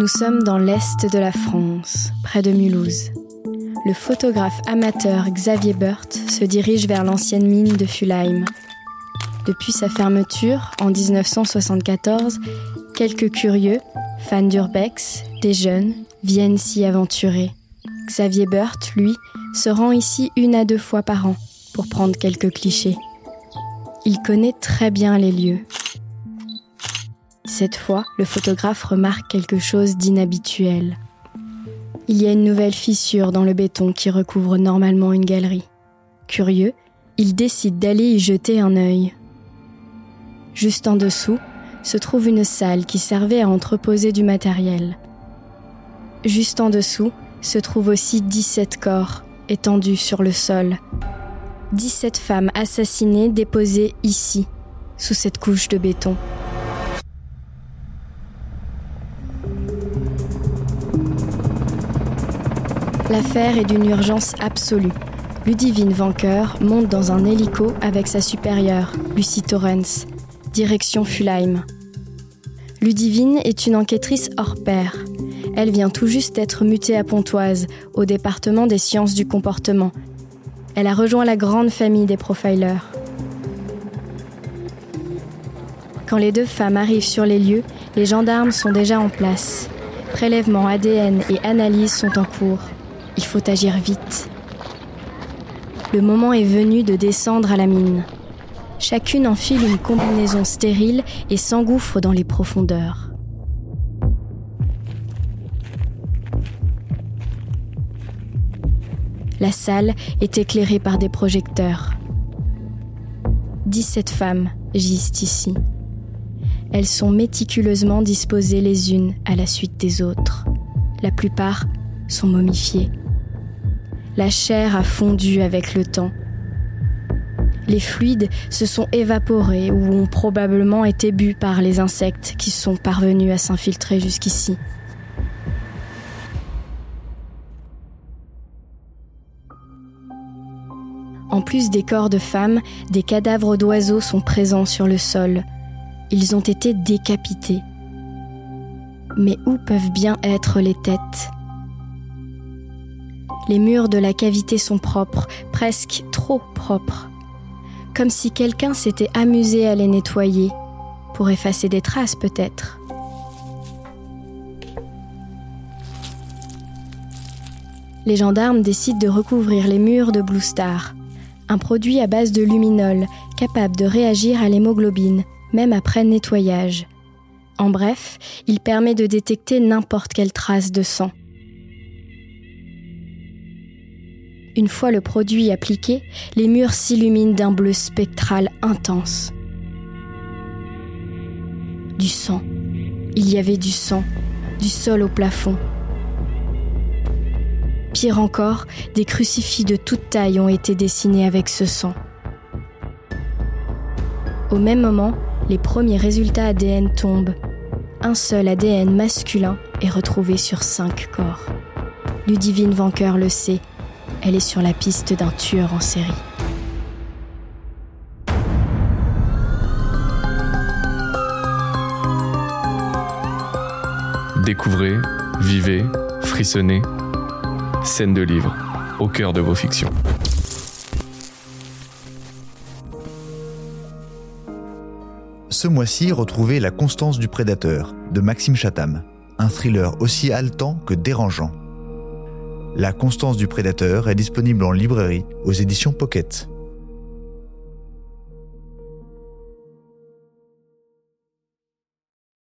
Nous sommes dans l'est de la France, près de Mulhouse. Le photographe amateur Xavier Burt se dirige vers l'ancienne mine de Fulheim. Depuis sa fermeture en 1974, quelques curieux, fans d'urbex, des jeunes, viennent s'y aventurer. Xavier Burt, lui, se rend ici une à deux fois par an pour prendre quelques clichés. Il connaît très bien les lieux. Cette fois, le photographe remarque quelque chose d'inhabituel. Il y a une nouvelle fissure dans le béton qui recouvre normalement une galerie. Curieux, il décide d'aller y jeter un œil. Juste en dessous se trouve une salle qui servait à entreposer du matériel. Juste en dessous se trouvent aussi 17 corps étendus sur le sol. 17 femmes assassinées déposées ici, sous cette couche de béton. L'affaire est d'une urgence absolue. Ludivine Vanqueur monte dans un hélico avec sa supérieure, Lucie Torrens, direction Fulheim. Ludivine est une enquêtrice hors pair. Elle vient tout juste d'être mutée à Pontoise, au département des sciences du comportement. Elle a rejoint la grande famille des profilers. Quand les deux femmes arrivent sur les lieux, les gendarmes sont déjà en place. Prélèvements ADN et analyses sont en cours. Il faut agir vite. Le moment est venu de descendre à la mine. Chacune enfile une combinaison stérile et s'engouffre dans les profondeurs. La salle est éclairée par des projecteurs. 17 femmes gisent ici. Elles sont méticuleusement disposées les unes à la suite des autres. La plupart sont momifiées. La chair a fondu avec le temps. Les fluides se sont évaporés ou ont probablement été bu par les insectes qui sont parvenus à s'infiltrer jusqu'ici. En plus des corps de femmes, des cadavres d'oiseaux sont présents sur le sol. Ils ont été décapités. Mais où peuvent bien être les têtes? Les murs de la cavité sont propres, presque trop propres. Comme si quelqu'un s'était amusé à les nettoyer, pour effacer des traces peut-être. Les gendarmes décident de recouvrir les murs de Blue Star un produit à base de luminol capable de réagir à l'hémoglobine, même après nettoyage. En bref, il permet de détecter n'importe quelle trace de sang. Une fois le produit appliqué, les murs s'illuminent d'un bleu spectral intense. Du sang. Il y avait du sang, du sol au plafond, Pire encore, des crucifix de toute taille ont été dessinés avec ce sang. Au même moment, les premiers résultats ADN tombent. Un seul ADN masculin est retrouvé sur cinq corps. Ludivine Vanqueur le sait, elle est sur la piste d'un tueur en série. Découvrez, vivez, frissonnez Scène de livre, au cœur de vos fictions. Ce mois-ci, retrouvez La Constance du Prédateur de Maxime Chatham, un thriller aussi haletant que dérangeant. La Constance du Prédateur est disponible en librairie aux éditions Pocket.